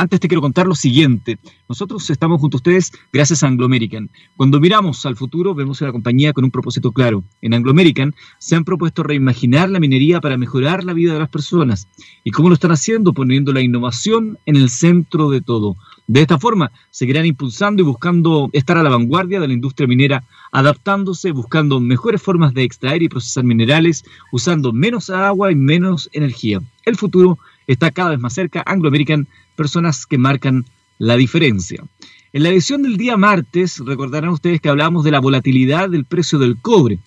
Antes te quiero contar lo siguiente. Nosotros estamos junto a ustedes gracias a Anglo American. Cuando miramos al futuro, vemos una compañía con un propósito claro. En Anglo American se han propuesto reimaginar la minería para mejorar la vida de las personas. ¿Y cómo lo están haciendo? Poniendo la innovación en el centro de todo. De esta forma, seguirán impulsando y buscando estar a la vanguardia de la industria minera, adaptándose, buscando mejores formas de extraer y procesar minerales, usando menos agua y menos energía. El futuro está cada vez más cerca. Anglo American personas que marcan la diferencia. En la edición del día martes, recordarán ustedes que hablamos de la volatilidad del precio del cobre.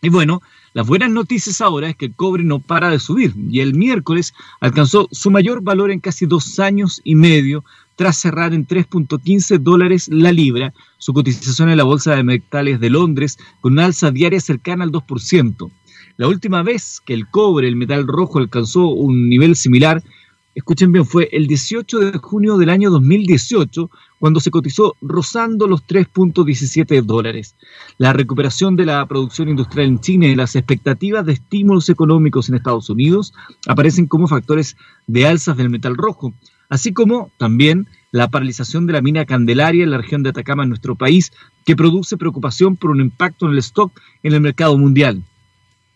Y bueno, las buenas noticias ahora es que el cobre no para de subir y el miércoles alcanzó su mayor valor en casi dos años y medio tras cerrar en 3.15 dólares la libra, su cotización en la Bolsa de Metales de Londres con una alza diaria cercana al 2%. La última vez que el cobre, el metal rojo, alcanzó un nivel similar escuchen bien, fue el 18 de junio del año 2018 cuando se cotizó rozando los 3.17 dólares. La recuperación de la producción industrial en China y las expectativas de estímulos económicos en Estados Unidos aparecen como factores de alzas del metal rojo, así como también la paralización de la mina Candelaria en la región de Atacama en nuestro país, que produce preocupación por un impacto en el stock en el mercado mundial.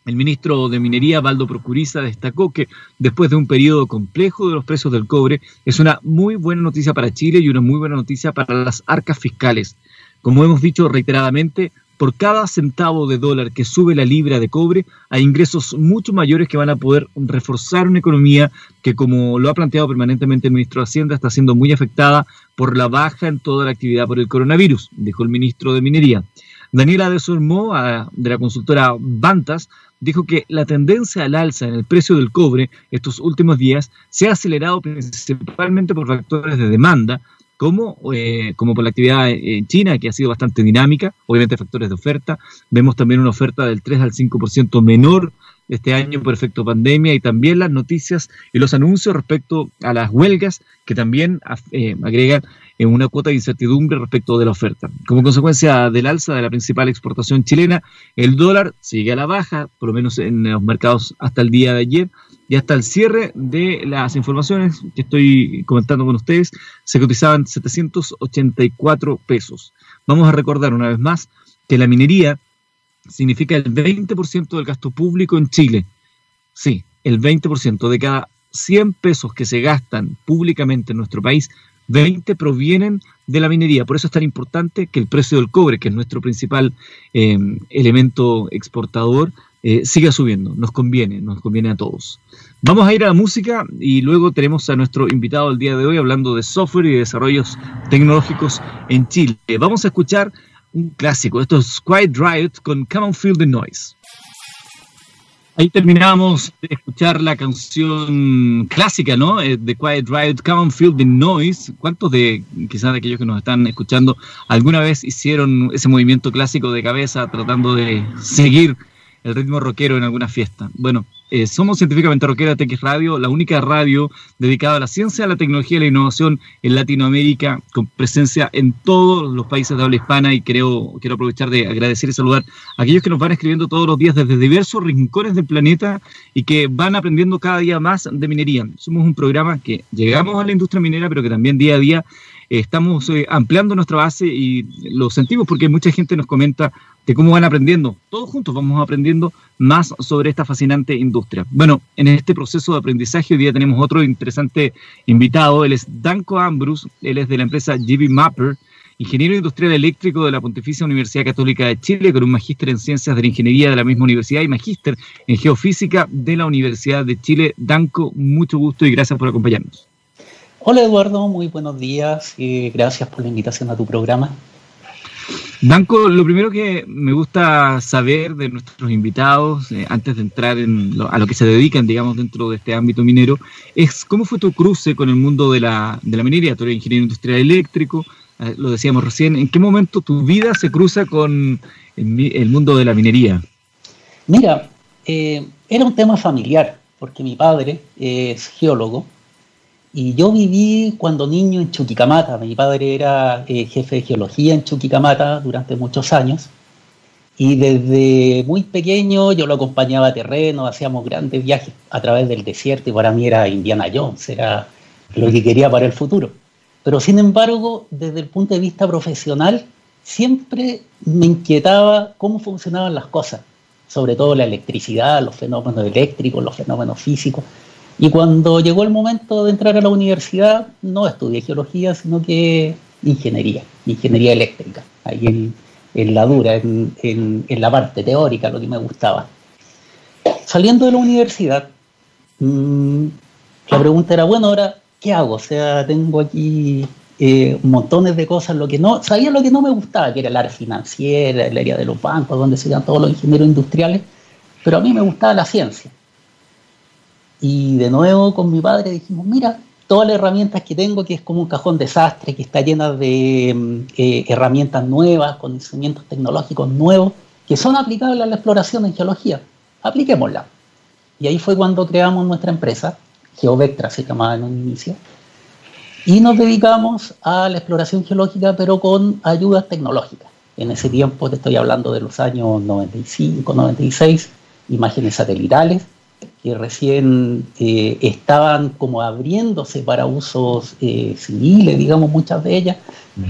El ministro de Minería, Baldo Procuriza, destacó que después de un periodo complejo de los precios del cobre, es una muy buena noticia para Chile y una muy buena noticia para las arcas fiscales. Como hemos dicho reiteradamente, por cada centavo de dólar que sube la libra de cobre, hay ingresos mucho mayores que van a poder reforzar una economía que, como lo ha planteado permanentemente el ministro de Hacienda, está siendo muy afectada por la baja en toda la actividad por el coronavirus, dijo el ministro de Minería. Daniela de Sormo, de la consultora Bantas, dijo que la tendencia al alza en el precio del cobre estos últimos días se ha acelerado principalmente por factores de demanda, como, eh, como por la actividad en China, que ha sido bastante dinámica, obviamente factores de oferta. Vemos también una oferta del 3 al 5% menor este año por efecto pandemia y también las noticias y los anuncios respecto a las huelgas que también eh, agregan en una cuota de incertidumbre respecto de la oferta. Como consecuencia del alza de la principal exportación chilena, el dólar sigue a la baja, por lo menos en los mercados hasta el día de ayer, y hasta el cierre de las informaciones que estoy comentando con ustedes, se cotizaban 784 pesos. Vamos a recordar una vez más que la minería significa el 20% del gasto público en Chile. Sí, el 20% de cada 100 pesos que se gastan públicamente en nuestro país, 20 provienen de la minería. Por eso es tan importante que el precio del cobre, que es nuestro principal eh, elemento exportador, eh, siga subiendo. Nos conviene, nos conviene a todos. Vamos a ir a la música y luego tenemos a nuestro invitado el día de hoy hablando de software y desarrollos tecnológicos en Chile. Vamos a escuchar un clásico. Esto es Quiet Riot con Come on Feel the Noise. Ahí terminamos de escuchar la canción clásica, ¿no? Eh, de Quiet Riot, Feel the Noise. ¿Cuántos de, quizás de aquellos que nos están escuchando, alguna vez hicieron ese movimiento clásico de cabeza tratando de seguir el ritmo rockero en alguna fiesta? Bueno, eh, somos científicamente rockera TX Radio, la única radio dedicada a la ciencia, a la tecnología y la innovación en Latinoamérica, con presencia en todos los países de habla hispana y creo, quiero aprovechar de agradecer y saludar a aquellos que nos van escribiendo todos los días desde diversos rincones del planeta y que van aprendiendo cada día más de minería. Somos un programa que llegamos a la industria minera, pero que también día a día estamos eh, ampliando nuestra base y lo sentimos porque mucha gente nos comenta cómo van aprendiendo. Todos juntos vamos aprendiendo más sobre esta fascinante industria. Bueno, en este proceso de aprendizaje hoy día tenemos otro interesante invitado. Él es Danko Ambrus, él es de la empresa GB Mapper, ingeniero industrial eléctrico de la Pontificia Universidad Católica de Chile, con un magíster en ciencias de la ingeniería de la misma universidad y magíster en geofísica de la Universidad de Chile. Danko, mucho gusto y gracias por acompañarnos. Hola Eduardo, muy buenos días y gracias por la invitación a tu programa. Danco, lo primero que me gusta saber de nuestros invitados, eh, antes de entrar en a lo que se dedican, digamos, dentro de este ámbito minero, es cómo fue tu cruce con el mundo de la, de la minería. Tú eres ingeniero industrial eléctrico, eh, lo decíamos recién. ¿En qué momento tu vida se cruza con el, mundo de la minería? Mira, eh, era un tema familiar, porque mi padre es geólogo y yo viví cuando niño en Chuquicamata. Mi padre era eh, jefe de geología en Chuquicamata durante muchos años. Y desde muy pequeño yo lo acompañaba a terreno, hacíamos grandes viajes a través del desierto y para mí era Indiana Jones, era lo que quería para el futuro. Pero sin embargo, desde el punto de vista profesional, siempre me inquietaba cómo funcionaban las cosas, sobre todo la electricidad, los fenómenos eléctricos, los fenómenos físicos. Y cuando llegó el momento de entrar a la universidad, no estudié geología, sino que ingeniería, ingeniería eléctrica, ahí en, la dura, en, la parte teórica, lo que me gustaba. Saliendo de la universidad, mm, la pregunta era, bueno, ahora, ¿qué hago? O sea, tengo aquí eh, montones de cosas, lo que no, sabía lo que no me gustaba, que era el área financiera, el área de los bancos, donde se dan todos los ingenieros industriales, pero a mí me gustaba la ciencia. Y de nuevo con mi padre dijimos, mira, todas las herramientas que tengo, que es como un cajón desastre, que está llena de mm, eh, herramientas nuevas, conocimientos tecnológicos nuevos, que son aplicables a la exploración en geología. Apliquémosla. Y ahí fue cuando creamos nuestra empresa, Geovectra se llamaba en un inicio, y nos dedicamos a la exploración geológica, pero con ayudas tecnológicas. En ese tiempo, te estoy hablando de los años 95, 96, imágenes satelitales, que recién eh, estaban como abriéndose para usos eh, civiles, digamos, muchas de ellas.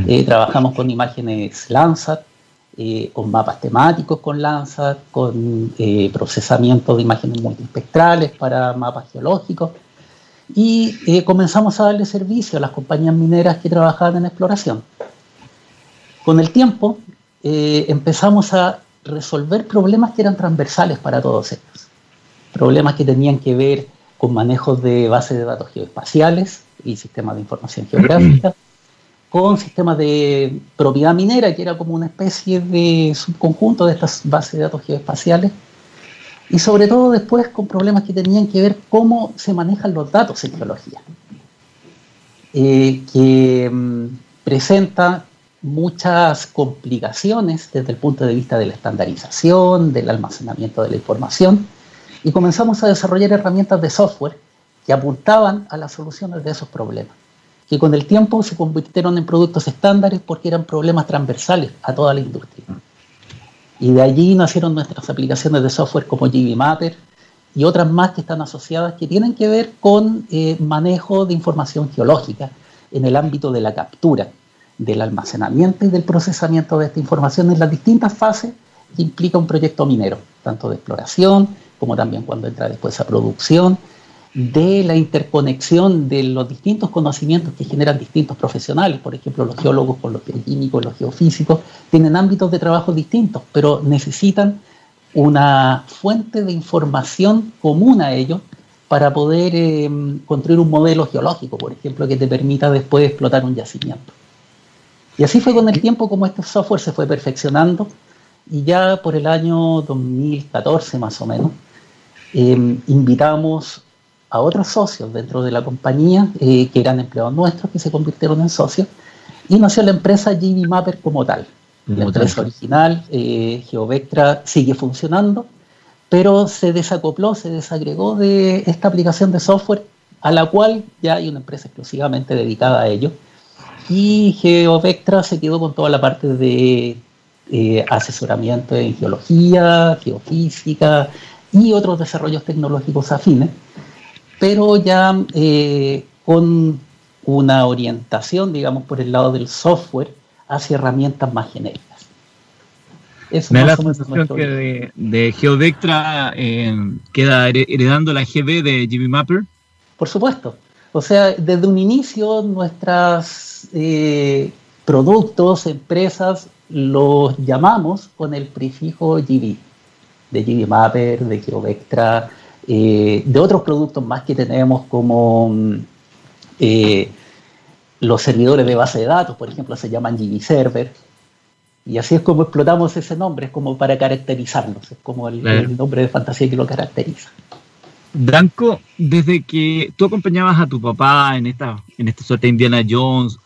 Eh, trabajamos con imágenes Landsat, con mapas temáticos con Landsat, con procesamiento de imágenes multispectrales para mapas geológicos. Y comenzamos a darle servicio a las compañías mineras que trabajaban en exploración. Con el tiempo empezamos a resolver problemas que eran transversales para todos ellos problemas que tenían que ver con manejos de bases de datos geoespaciales y sistemas de información geográfica, con sistemas de propiedad minera, que era como una especie de subconjunto de estas bases de datos geoespaciales, y sobre todo después con problemas que tenían que ver cómo se manejan los datos en geología, eh, que mm, presenta muchas complicaciones desde el punto de vista de la estandarización, del almacenamiento de la información, y comenzamos a desarrollar herramientas de software que apuntaban a las soluciones de esos problemas, que con el tiempo se convirtieron en productos estándares porque eran problemas transversales a toda la industria. Y de allí nacieron nuestras aplicaciones de software como GBMapper y otras más que están asociadas que tienen que ver con eh, manejo de información geológica en el ámbito de la captura, del almacenamiento y del procesamiento de esta información en las distintas fases que implica un proyecto minero, tanto de exploración, como también cuando entra después a producción, de la interconexión de los distintos conocimientos que generan distintos profesionales, por ejemplo, los geólogos con los geoquímicos, los geofísicos, tienen ámbitos de trabajo distintos, pero necesitan una fuente de información común a ellos para poder eh, construir un modelo geológico, por ejemplo, que te permita después explotar un yacimiento. Y así fue con el tiempo como este software se fue perfeccionando y ya por el año 2014 más o menos, Em, invitamos a otros socios dentro de la compañía, eh, que eran empleados nuestros, que se convirtieron en socios, y nació la empresa GB Mapper como tal. La empresa original, eh, Geovectra, sigue funcionando, pero se desacopló, se desagregó de esta aplicación de software, a la cual ya hay una empresa exclusivamente dedicada a ello. Y Geovectra se quedó con toda la parte de eh, asesoramiento en geología, geofísica, y otros desarrollos tecnológicos afines, pero ya eh, con una orientación, digamos, por el lado del software hacia herramientas más genéricas. Me da la sensación que de, Geodectra eh, queda heredando la GB de GB Mapper. Por supuesto. O sea, desde un inicio nuestros eh, productos, empresas, los llamamos con el prefijo GB de GBMapper, de GeoVectra, eh, de otros productos más que tenemos como mm, eh, los servidores de base de datos, por ejemplo, se llaman GBServer. Y así es como explotamos ese nombre, es como para caracterizarlos, es como el, nombre de fantasía que lo caracteriza. Branco, desde que tú acompañabas a tu papá en esta, en esta suerte de Indiana Jones,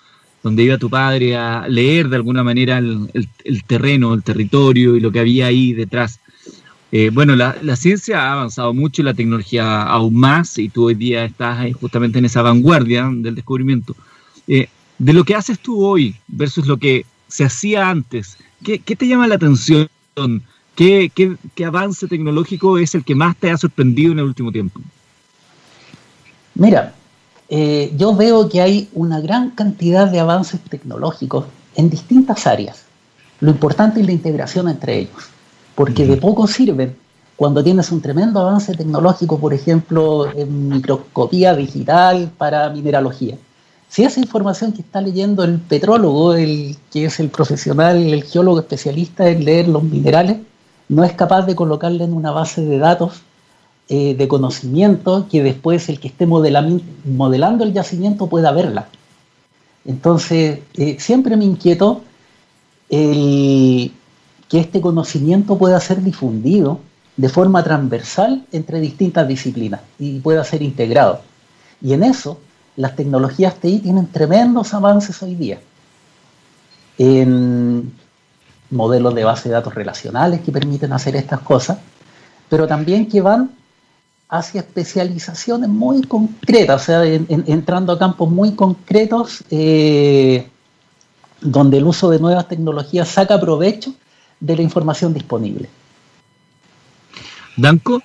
donde iba tu padre a leer de alguna manera el, terreno, el territorio y lo que había ahí detrás, eh, bueno, la, ciencia ha avanzado mucho y la tecnología aún más, y tú hoy día estás justamente en esa vanguardia del descubrimiento. Eh, de lo que haces tú hoy versus lo que se hacía antes, ¿qué, te llama la atención? ¿Qué, ¿Qué, avance tecnológico es el que más te ha sorprendido en el último tiempo? Mira, eh, yo veo que hay una gran cantidad de avances tecnológicos en distintas áreas. Lo importante es la integración entre ellos, porque de poco sirven cuando tienes un tremendo avance tecnológico, por ejemplo, en microscopía digital para mineralogía. Si esa información que está leyendo el petrólogo, el que es el profesional, el geólogo especialista en leer los minerales, no es capaz de colocarla en una base de datos eh, de conocimiento que después el que esté modelando el yacimiento pueda verla. Entonces, eh, siempre me inquietó el, que este conocimiento pueda ser difundido de forma transversal entre distintas disciplinas y pueda ser integrado. Y en eso, las tecnologías TI tienen tremendos avances hoy día. En modelos de base de datos relacionales que permiten hacer estas cosas, pero también que van hacia especializaciones muy concretas, o sea, entrando a campos muy concretos eh, donde el uso de nuevas tecnologías saca provecho de la información disponible. Danco,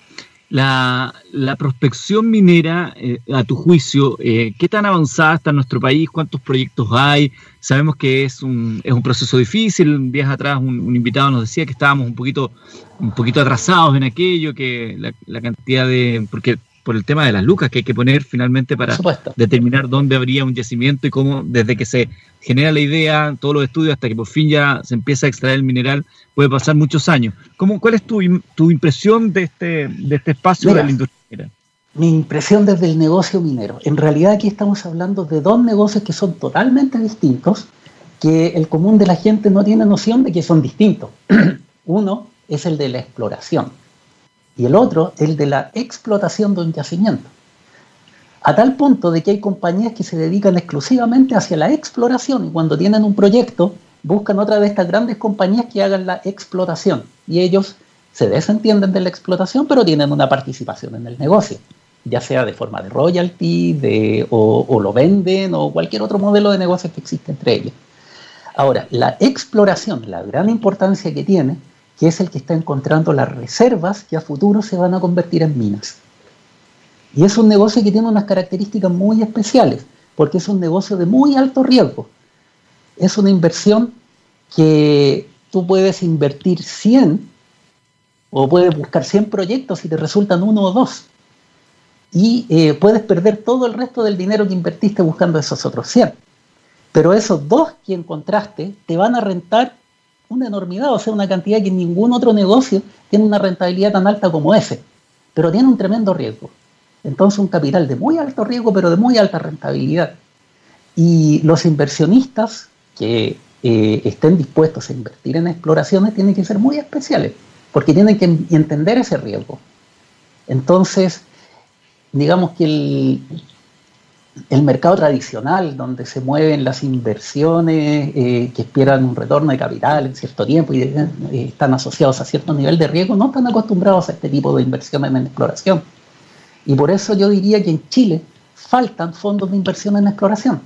la, prospección minera, eh, a tu juicio, eh, ¿qué tan avanzada está en nuestro país? ¿Cuántos proyectos hay? Sabemos que es un, es un proceso difícil. Días atrás un, invitado nos decía que estábamos un poquito, un poquito atrasados en aquello, que la, la cantidad de... porque por el tema de las lucas que hay que poner finalmente para determinar dónde habría un yacimiento y cómo desde que se genera la idea, todos los estudios, hasta que por fin ya se empieza a extraer el mineral, puede pasar muchos años. ¿Cómo, ¿Cuál es tu, tu impresión de este, de este espacio de la industria minera? Mi impresión desde el negocio minero. En realidad aquí estamos hablando de dos negocios que son totalmente distintos, que el común de la gente no tiene noción de que son distintos. Uno es el de la exploración y el otro el de la explotación de un yacimiento. A tal punto de que hay compañías que se dedican exclusivamente hacia la exploración y cuando tienen un proyecto buscan otra de estas grandes compañías que hagan la explotación y ellos se desentienden de la explotación pero tienen una participación en el negocio, ya sea de forma de royalty de, o, o lo venden o cualquier otro modelo de negocio que existe entre ellos. Ahora, la exploración, la gran importancia que tiene que es el que está encontrando las reservas que a futuro se van a convertir en minas. Y es un negocio que tiene unas características muy especiales, porque es un negocio de muy alto riesgo. Es una inversión que tú puedes invertir 100 o puedes buscar 100 proyectos y te resultan uno o dos. Y eh, puedes perder todo el resto del dinero que invertiste buscando esos otros 100. Pero esos dos que encontraste te van a rentar una enormidad, o sea, una cantidad que ningún otro negocio tiene una rentabilidad tan alta como ese, pero tiene un tremendo riesgo. Entonces, un capital de muy alto riesgo, pero de muy alta rentabilidad. Y los inversionistas que eh, estén dispuestos a invertir en exploraciones tienen que ser muy especiales, porque tienen que entender ese riesgo. Entonces, digamos que el, el mercado tradicional, donde se mueven las inversiones eh, que esperan un retorno de capital en cierto tiempo y eh, están asociados a cierto nivel de riesgo, no están acostumbrados a este tipo de inversiones en exploración. Y por eso yo diría que en Chile faltan fondos de inversión en exploración.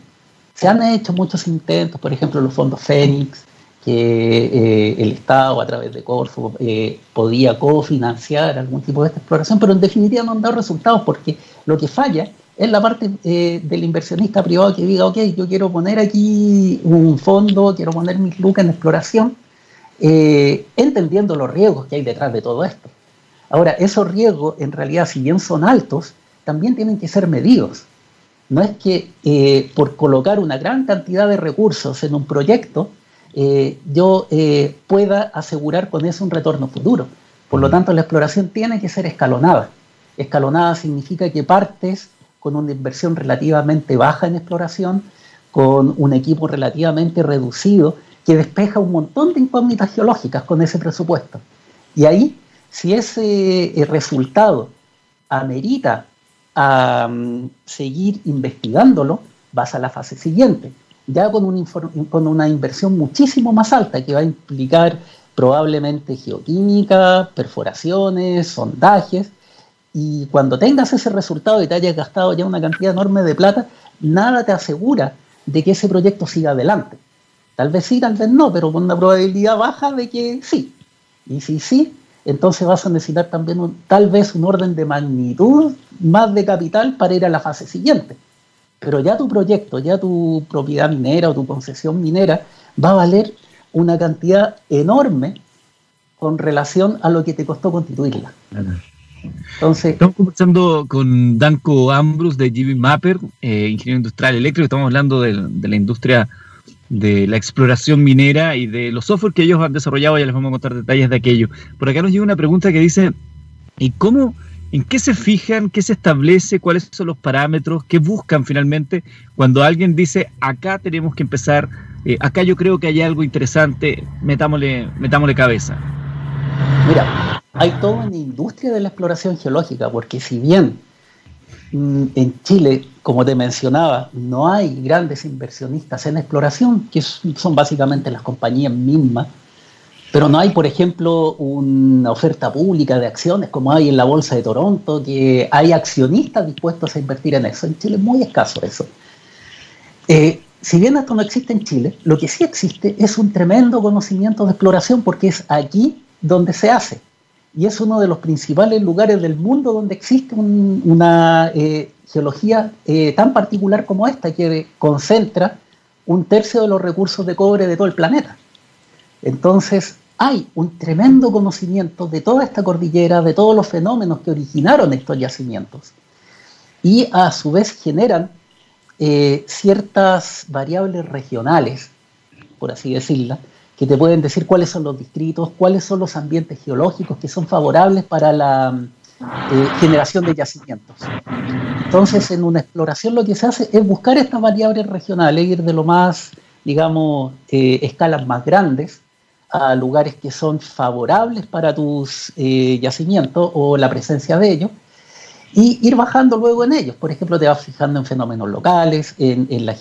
Se han hecho muchos intentos, por ejemplo, los fondos Fénix, que eh, el Estado a través de Corfo podía cofinanciar algún tipo de esta exploración, pero en definitiva no han dado resultados porque lo que falla es la parte eh, del inversionista privado que diga, ok, yo quiero poner aquí un fondo, quiero poner mis lucas en exploración, eh, entendiendo los riesgos que hay detrás de todo esto. Ahora, esos riesgos, en realidad, si bien son altos, también tienen que ser medidos. No es que eh, por colocar una gran cantidad de recursos en un proyecto, yo pueda asegurar con eso un retorno futuro. Por lo tanto, la exploración tiene que ser escalonada. Escalonada significa que partes con una inversión relativamente baja en exploración, con un equipo relativamente reducido, que despeja un montón de incógnitas geológicas con ese presupuesto. Y ahí, si ese eh, resultado amerita a seguir investigándolo, vas a la fase siguiente, ya con, con una inversión muchísimo más alta que va a implicar probablemente geoquímica, perforaciones, sondajes, y cuando tengas ese resultado y te hayas gastado ya una cantidad enorme de plata, nada te asegura de que ese proyecto siga adelante. Tal vez sí, tal vez no, pero con una probabilidad baja de que sí. Y si sí, entonces vas a necesitar también tal vez un orden de magnitud más de capital para ir a la fase siguiente. Pero ya tu proyecto, ya tu propiedad minera o tu concesión minera va a valer una cantidad enorme con relación a lo que te costó constituirla. Entonces, estamos conversando con Danco Ambrus de GB Mapper, eh, ingeniero industrial eléctrico. Estamos hablando de, la industria de la exploración minera y de los software que ellos han desarrollado. Ya les vamos a contar detalles de aquello. Por acá nos llega una pregunta que dice: ¿Y cómo, en qué se fijan, qué se establece, cuáles son los parámetros, qué buscan finalmente cuando alguien dice acá tenemos que empezar, eh, acá yo creo que hay algo interesante, metámosle, metámosle cabeza? Mira, hay toda una industria de la exploración geológica, porque si bien mm, en Chile, como te mencionaba, no hay grandes inversionistas en exploración, que son básicamente las compañías mismas, pero no hay, por ejemplo, una oferta pública de acciones como hay en la Bolsa de Toronto, que hay accionistas dispuestos a invertir en eso. En Chile es muy escaso eso. Eh, si bien esto no existe en Chile, lo que sí existe es un tremendo conocimiento de exploración porque es aquí donde se hace y es uno de los principales lugares del mundo donde existe una eh, geología eh, tan particular como esta, que concentra un tercio de los recursos de cobre de todo el planeta. Entonces, hay un tremendo conocimiento de toda esta cordillera, de todos los fenómenos que originaron estos yacimientos. Y a su vez generan eh, ciertas variables regionales, por así decirla, que te pueden decir cuáles son los distritos, cuáles son los ambientes geológicos que son favorables para la eh, generación de yacimientos. Entonces, en una exploración lo que se hace es buscar estas variables regionales, ir de lo más, digamos, eh, escalas más grandes a lugares que son favorables para tus eh, yacimientos o la presencia de ellos, y ir bajando luego en ellos. Por ejemplo, te vas fijando en fenómenos locales, en, la,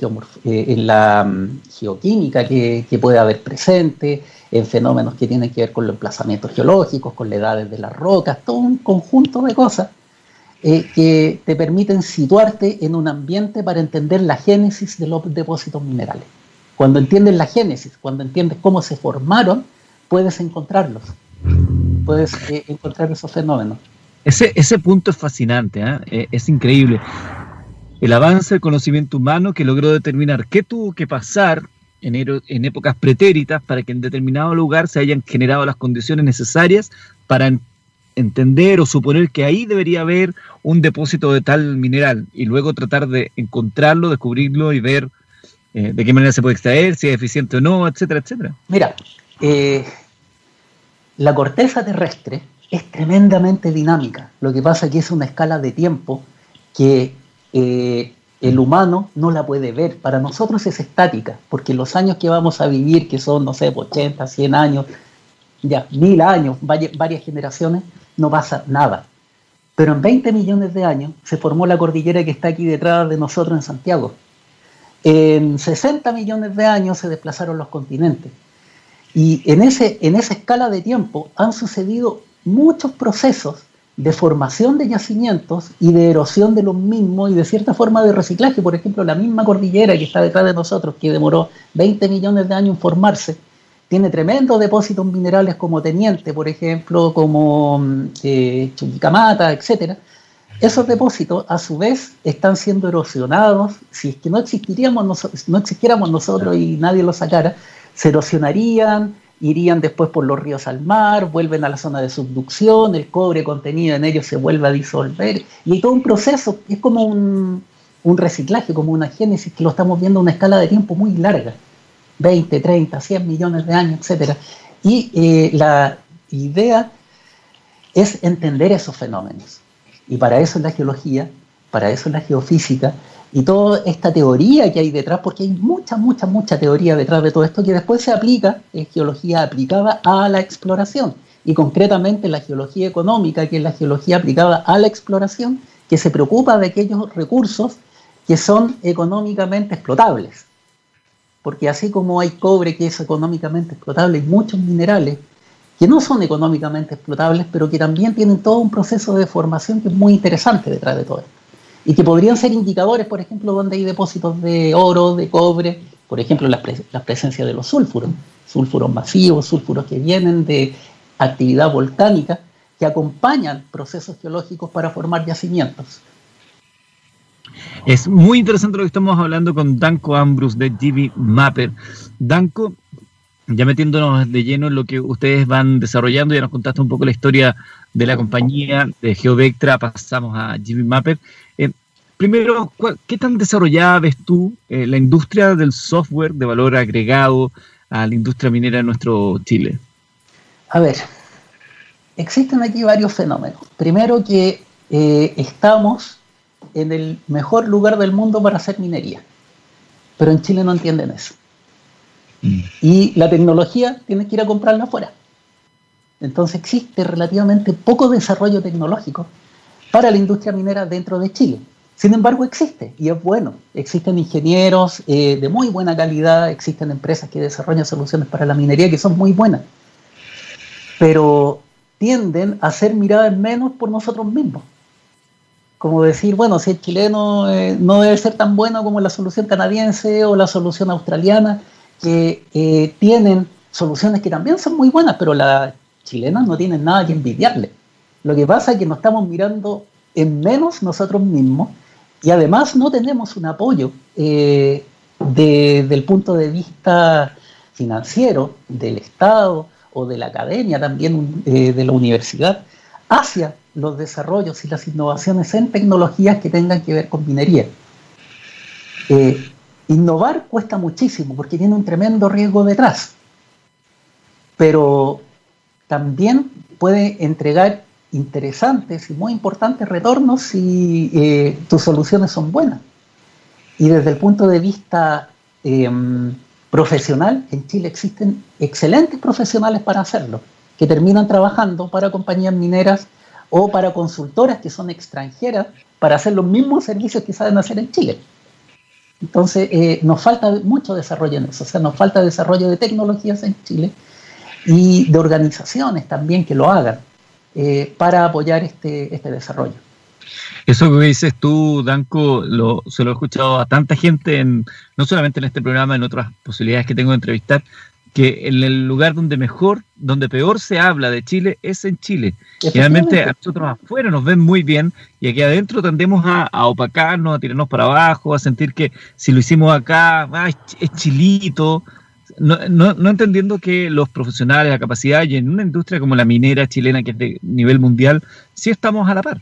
eh, mm, geoquímica que, puede haber presente, en fenómenos que tienen que ver con los emplazamientos geológicos, con la edad de las rocas, todo un conjunto de cosas eh, que te permiten situarte en un ambiente para entender la génesis de los depósitos minerales. Cuando entiendes la génesis, cuando entiendes cómo se formaron, puedes encontrarlos, puedes eh, encontrar esos fenómenos. Ese, ese punto es fascinante, ¿eh? Eh, es increíble. El avance del conocimiento humano que logró determinar qué tuvo que pasar en, en épocas pretéritas para que en determinado lugar se hayan generado las condiciones necesarias para entender o suponer que ahí debería haber un depósito de tal mineral y luego tratar de encontrarlo, descubrirlo y ver eh, de qué manera se puede extraer, si es eficiente o no, etcétera, etcétera. Mira, la corteza terrestre es tremendamente dinámica. Lo que pasa es que es una escala de tiempo que eh, el humano no la puede ver. Para nosotros es estática, porque los años que vamos a vivir, que son, no sé, 80, 100 años, ya mil años, varias generaciones, no pasa nada. Pero en 20 millones de años se formó la cordillera que está aquí detrás de nosotros en Santiago. En 60 millones de años se desplazaron los continentes. Y en, ese, en esa escala de tiempo han sucedido muchos procesos de formación de yacimientos y de erosión de los mismos y de cierta forma de reciclaje. Por ejemplo, la misma cordillera que está detrás de nosotros, que demoró 20 millones de años en formarse, tiene tremendos depósitos minerales como Teniente, por ejemplo, como mm, eh, Chuquicamata, etc. Esos depósitos, a su vez, están siendo erosionados. Si es que no, existiríamos, no existiéramos nosotros y nadie los sacara, se erosionarían, irían después por los ríos al mar, vuelven a la zona de subducción, el cobre contenido en ellos se vuelve a disolver, y hay todo un proceso, es como un, reciclaje, como una génesis, que lo estamos viendo a una escala de tiempo muy larga, 20, 30, 100 millones de años, etc. Y eh, la idea es entender esos fenómenos. Y para eso es la geología, para eso es la geofísica, y toda esta teoría que hay detrás, porque hay mucha, mucha, mucha teoría detrás de todo esto que después se aplica, es geología aplicada a la exploración, y concretamente la geología económica, que es la geología aplicada a la exploración, que se preocupa de aquellos recursos que son económicamente explotables. Porque así como hay cobre que es económicamente explotable, hay muchos minerales que no son económicamente explotables, pero que también tienen todo un proceso de formación que es muy interesante detrás de todo esto y que podrían ser indicadores, por ejemplo, donde hay depósitos de oro, de cobre, por ejemplo, la, presencia de los sulfuros, sulfuros masivos, sulfuros que vienen de actividad volcánica, que acompañan procesos geológicos para formar yacimientos. Es muy interesante lo que estamos hablando con Danko Ambrus de GB Mapper. Danko, ya metiéndonos de lleno en lo que ustedes van desarrollando, ya nos contaste un poco la historia de la compañía de GeoVectra, pasamos a GB Mapper. Primero, ¿qué tan desarrollada ves tú eh, la industria del software de valor agregado a la industria minera en nuestro Chile? A ver, existen aquí varios fenómenos. Primero que eh, estamos en el mejor lugar del mundo para hacer minería, pero en Chile no entienden eso. Mm. Y la tecnología tiene que ir a comprarla afuera. Entonces existe relativamente poco desarrollo tecnológico para la industria minera dentro de Chile. Sin embargo, existe y es bueno. Existen ingenieros eh, de muy buena calidad, existen empresas que desarrollan soluciones para la minería que son muy buenas, pero tienden a ser miradas menos por nosotros mismos. Como decir, bueno, si el chileno eh, no debe ser tan bueno como la solución canadiense o la solución australiana, que eh, tienen soluciones que también son muy buenas, pero las chilenas no tienen nada que envidiarle. Lo que pasa es que nos estamos mirando en menos nosotros mismos y además no tenemos un apoyo eh, desde el punto de vista financiero del Estado o de la academia también eh, de la universidad hacia los desarrollos y las innovaciones en tecnologías que tengan que ver con minería. Eh, innovar cuesta muchísimo porque tiene un tremendo riesgo detrás, pero también puede entregar interesantes y muy importantes retornos si eh, tus soluciones son buenas. Y desde el punto de vista em, profesional, en Chile existen excelentes profesionales para hacerlo, que terminan trabajando para compañías mineras o para consultoras que son extranjeras para hacer los mismos servicios que saben hacer en Chile. Entonces, eh, nos falta mucho desarrollo en eso, o sea, nos falta desarrollo de tecnologías en Chile y de organizaciones también que lo hagan. Eh, para apoyar este, este desarrollo. Eso que dices tú, Danco, lo, se lo he escuchado a tanta gente, en, no solamente en este programa, en otras posibilidades que tengo de entrevistar, que en el lugar donde mejor, donde peor se habla de Chile es en Chile. Generalmente a nosotros afuera nos ven muy bien y aquí adentro tendemos a, opacarnos, a tirarnos para abajo, a sentir que si lo hicimos acá, es chilito, no, no, entendiendo que los profesionales, la capacidad y en una industria como la minera chilena, que es de nivel mundial, sí estamos a la par.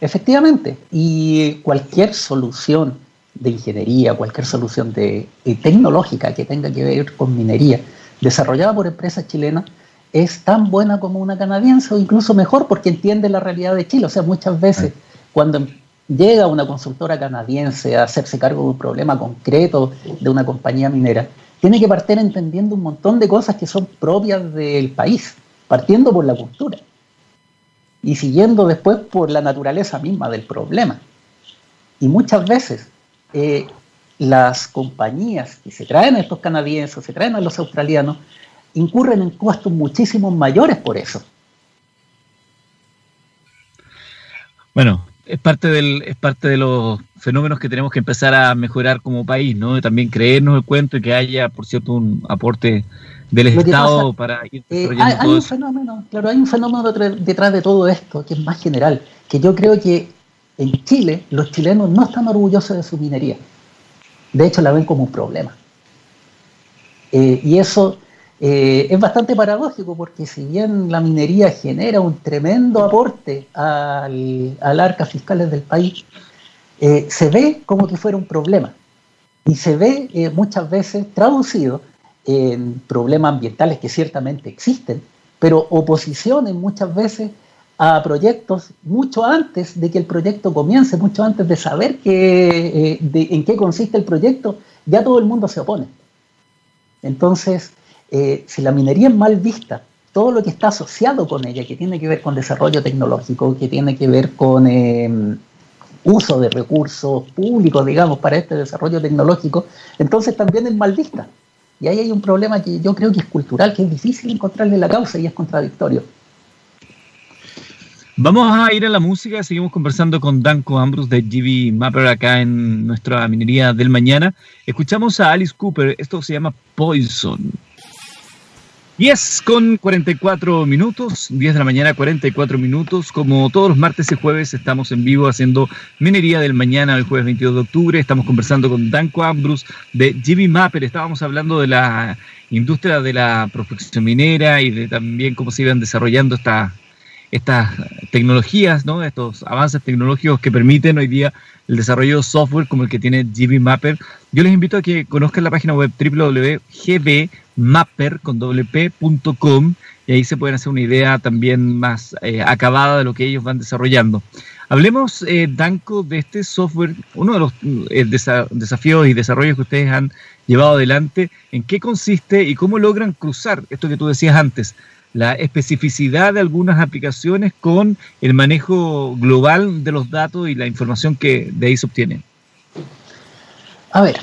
Efectivamente, y cualquier solución de ingeniería, cualquier solución de, tecnológica que tenga que ver con minería, desarrollada por empresas chilenas, es tan buena como una canadiense o incluso mejor porque entiende la realidad de Chile. O sea, muchas veces cuando llega una consultora canadiense a hacerse cargo de un problema concreto de una compañía minera, tiene que partir entendiendo un montón de cosas que son propias del país, partiendo por la cultura y siguiendo después por la naturaleza misma del problema. Y muchas veces eh, las compañías que se traen a estos canadienses, se traen a los australianos, incurren en costos muchísimo mayores por eso. Bueno, es parte del es parte de los fenómenos que tenemos que empezar a mejorar como país, ¿no? También creernos el cuento y que haya, por cierto, un aporte del Estado para ir eh, hay, un fenómeno, claro, hay un fenómeno detrás de todo esto que es más general, que yo creo que en Chile los chilenos no están orgullosos de su minería. De hecho, la ven como un problema. Eh, y eso eh, es bastante paradójico porque si bien la minería genera un tremendo aporte al, arca fiscales del país, eh, se ve como que fuera un problema y se ve eh, muchas veces traducido en problemas ambientales que ciertamente existen, pero oposiciones muchas veces a proyectos mucho antes de que el proyecto comience, mucho antes de saber que, en qué consiste el proyecto, ya todo el mundo se opone. Entonces, eh, si la minería es mal vista, todo lo que está asociado con ella, que tiene que ver con desarrollo tecnológico, que tiene que ver con em, uso de recursos públicos, digamos, para este desarrollo tecnológico, entonces también es mal vista. Y ahí hay un problema que yo creo que es cultural, que es difícil encontrarle la causa y es contradictorio. Vamos a ir a la música, seguimos conversando con Danko Ambrose de GB Mapper acá en nuestra minería del mañana. Escuchamos a Alice Cooper, esto se llama Poison. 10 con 44 minutos, 10 de la mañana 44 minutos. Como todos los martes y jueves estamos en vivo haciendo minería del mañana, el jueves 22 de octubre. Estamos conversando con Danco Ambrus de GB Mapper. Estábamos hablando de la industria de la prospección minera y de también cómo se iban desarrollando estas estas tecnologías, ¿no? estos avances tecnológicos que permiten hoy día el desarrollo de software como el que tiene GB Mapper. Yo les invito a que conozcan la página web www.gbmapper.com y ahí se pueden hacer una idea también más eh, acabada de lo que ellos van desarrollando. Hablemos, eh, Danco, de este software, uno de los eh, desafíos y desarrollos que ustedes han llevado adelante, en qué consiste y cómo logran cruzar esto que tú decías antes, la especificidad de algunas aplicaciones con el manejo global de los datos y la información que de ahí se obtiene? A ver,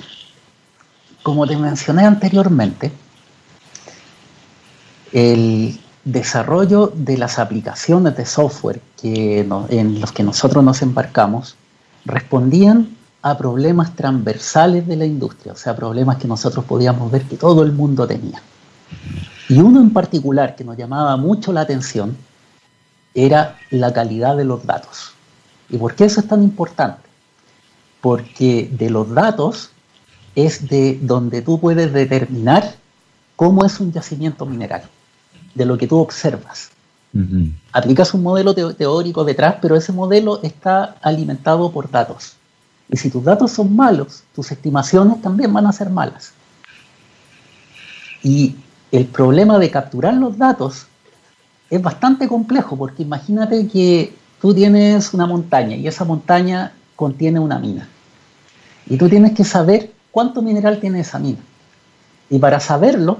como te mencioné anteriormente, el desarrollo de las aplicaciones de software que en los que nosotros nos embarcamos respondían a problemas transversales de la industria, o sea, problemas que nosotros podíamos ver que todo el mundo tenía. Y uno en particular que nos llamaba mucho la atención era la calidad de los datos. ¿Y por qué eso es tan importante? Porque de los datos es de donde tú puedes determinar cómo es un yacimiento mineral, de lo que tú observas. Aplicas un modelo teórico detrás, pero ese modelo está alimentado por datos. Y si tus datos son malos, tus estimaciones también van a ser malas. Y el problema de capturar los datos es bastante complejo porque imagínate que tú tienes una montaña y esa montaña contiene una mina. Y tú tienes que saber cuánto mineral tiene esa mina. Y para saberlo,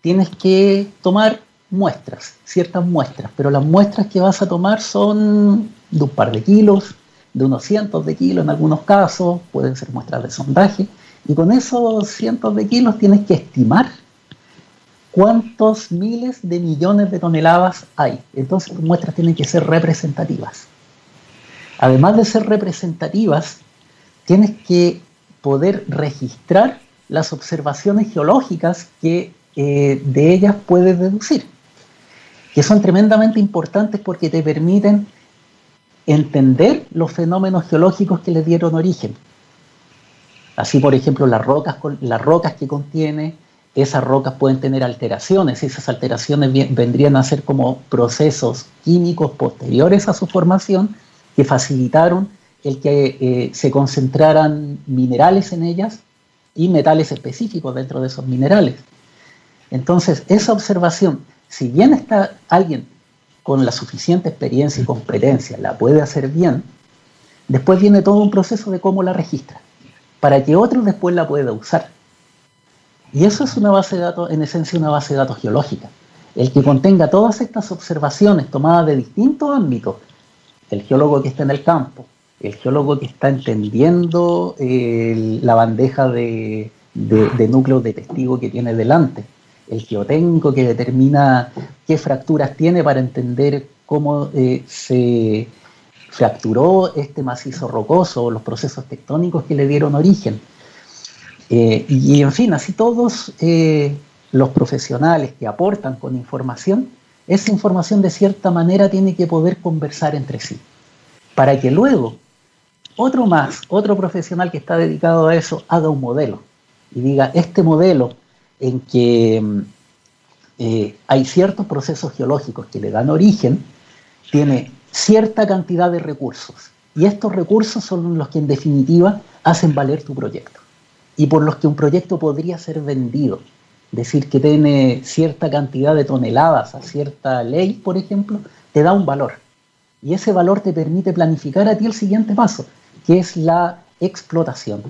tienes que tomar muestras, ciertas muestras, pero las muestras que vas a tomar son de un par de kilos, de unos cientos de kilos en algunos casos, pueden ser muestras de sondaje, y con esos cientos de kilos tienes que estimar cuántos miles de millones de toneladas hay. Entonces las muestras tienen que ser representativas. Además de ser representativas, tienes que poder registrar las observaciones geológicas que eh, de ellas puedes deducir, que son tremendamente importantes porque te permiten entender los fenómenos geológicos que le dieron origen. Así, por ejemplo, las rocas, las rocas que contiene, esas rocas pueden tener alteraciones y esas alteraciones vendrían a ser como procesos químicos posteriores a su formación que facilitaron el que eh, se concentraran minerales en ellas y metales específicos dentro de esos minerales. Entonces, esa observación, si bien está alguien con la suficiente experiencia y competencia, la puede hacer bien, después viene todo un proceso de cómo la registra, para que otro después la pueda usar. Y eso es una base de datos, en esencia una base de datos geológica. El que contenga todas estas observaciones tomadas de distintos ámbitos, el geólogo que está en el campo, el geólogo que está entendiendo la bandeja de, núcleos de testigo que tiene delante, el geotécnico que determina qué fracturas tiene para entender cómo eh, se fracturó este macizo rocoso, los procesos tectónicos que le dieron origen eh, y en fin, así todos eh, los profesionales que aportan con información, esa información de cierta manera tiene que poder conversar entre sí, para que luego otro más, otro profesional que está dedicado a eso, haga un modelo y diga, este modelo en que mm, eh, hay ciertos procesos geológicos que le dan origen, tiene cierta cantidad de recursos. Y estos recursos son los que en definitiva hacen valer tu proyecto y por los que un proyecto podría ser vendido. Decir que tiene cierta cantidad de toneladas a cierta ley, por ejemplo, te da un valor. Y ese valor te permite planificar a ti el siguiente paso, que es la explotación.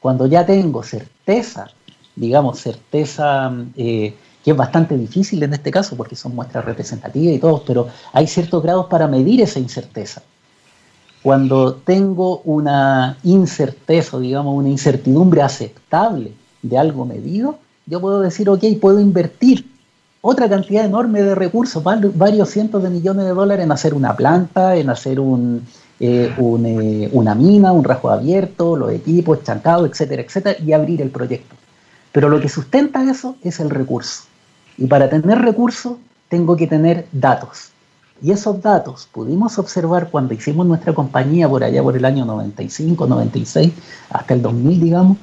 Cuando ya tengo certeza, digamos, certeza eh, que es bastante difícil en este caso porque son muestras representativas y todo, pero hay ciertos grados para medir esa incerteza. Cuando tengo una incerteza, digamos, una incertidumbre aceptable de algo medido, yo puedo decir, ok, puedo invertir otra cantidad enorme de recursos, varios cientos de millones de dólares en hacer una planta, en hacer un, eh, eh, una mina, un rasgo abierto, los equipos, chancados, etcétera, etcétera, y abrir el proyecto. Pero lo que sustenta eso es el recurso. Y para tener recursos tengo que tener datos. Y esos datos pudimos observar cuando hicimos nuestra compañía por allá por el año 95, 96, hasta el 2000, digamos,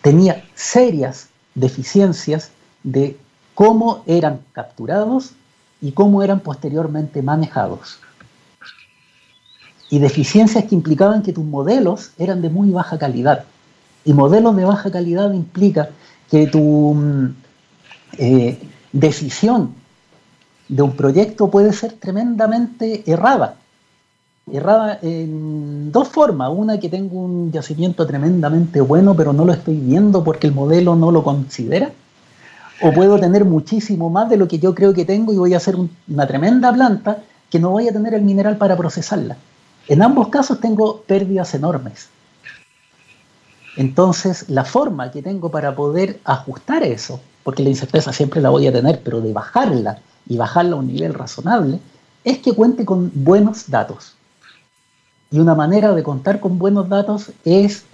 tenía serias deficiencias de cómo eran capturados y cómo eran posteriormente manejados. Y deficiencias que implicaban que tus modelos eran de muy baja calidad. Y modelos de baja calidad implica que tu mm, eh, decisión de un proyecto puede ser tremendamente errada. Errada en dos formas. Una, que tengo un yacimiento tremendamente bueno, pero no lo estoy viendo porque el modelo no lo considera. O puedo tener muchísimo más de lo que yo creo que tengo y voy a hacer una tremenda planta que no voy a tener el mineral para procesarla. En ambos casos tengo pérdidas enormes. Entonces, la forma que tengo para poder ajustar eso, porque la incerteza siempre la voy a tener, pero de bajarla y bajarla a un nivel razonable, es que cuente con buenos datos. Y una manera de contar con buenos datos es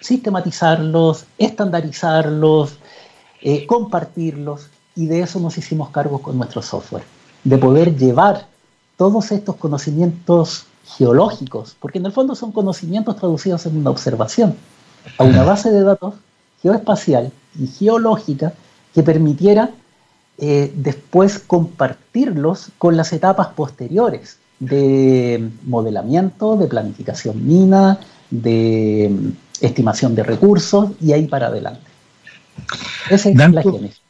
sistematizarlos, estandarizarlos, eh, compartirlos, y de eso nos hicimos cargo con nuestro software, de poder llevar todos estos conocimientos geológicos, porque en el fondo son conocimientos traducidos en una observación, a una base de datos geoespacial y geológica que permitiera eh, después compartirlos con las etapas posteriores de modelamiento, de planificación mina, de mm, estimación de recursos y ahí para adelante. Esa es la génesis.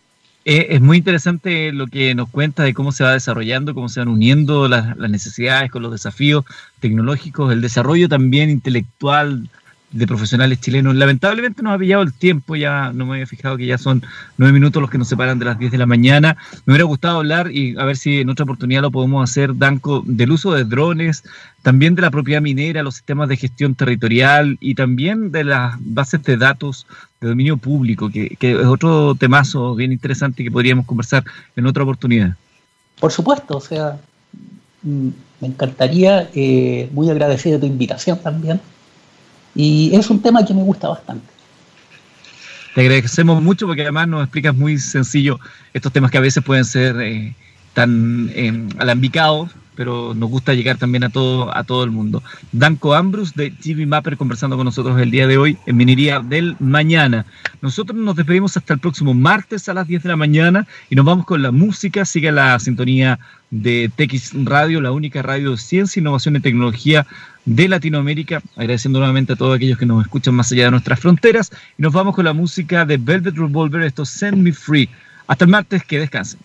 Eh, es muy interesante lo que nos cuenta de cómo se va desarrollando, cómo se van uniendo las necesidades con los desafíos tecnológicos, el desarrollo también intelectual de profesionales chilenos. Lamentablemente nos ha pillado el tiempo, ya no me había fijado que ya son nueve minutos los que nos separan de las diez de la mañana. Me hubiera gustado hablar y a ver si en otra oportunidad lo podemos hacer, Danco, del uso de drones, también de la propiedad minera, los sistemas de gestión territorial y también de las bases de datos de dominio público, que, es otro temazo bien interesante que podríamos conversar en otra oportunidad. Por supuesto, o sea, mm, me encantaría, eh, muy agradecido de tu invitación también y es un tema que me gusta bastante. Te agradecemos mucho porque además nos explicas muy sencillo estos temas que a veces pueden ser eh, tan eh, alambicados, pero nos gusta llegar también a todo, a todo el mundo. Danco Ambrus de GB Mapper conversando con nosotros el día de hoy en Minería del Mañana. Nosotros nos despedimos hasta el próximo martes a las 10 de la mañana y nos vamos con la música. Sigue la sintonía de TX Radio, la única radio de ciencia, innovación y tecnología de Latinoamérica. Agradeciendo nuevamente a todos aquellos que nos escuchan más allá de nuestras fronteras. Y nos vamos con la música de Velvet Revolver, esto Send Me Free. Hasta el martes, que descansen.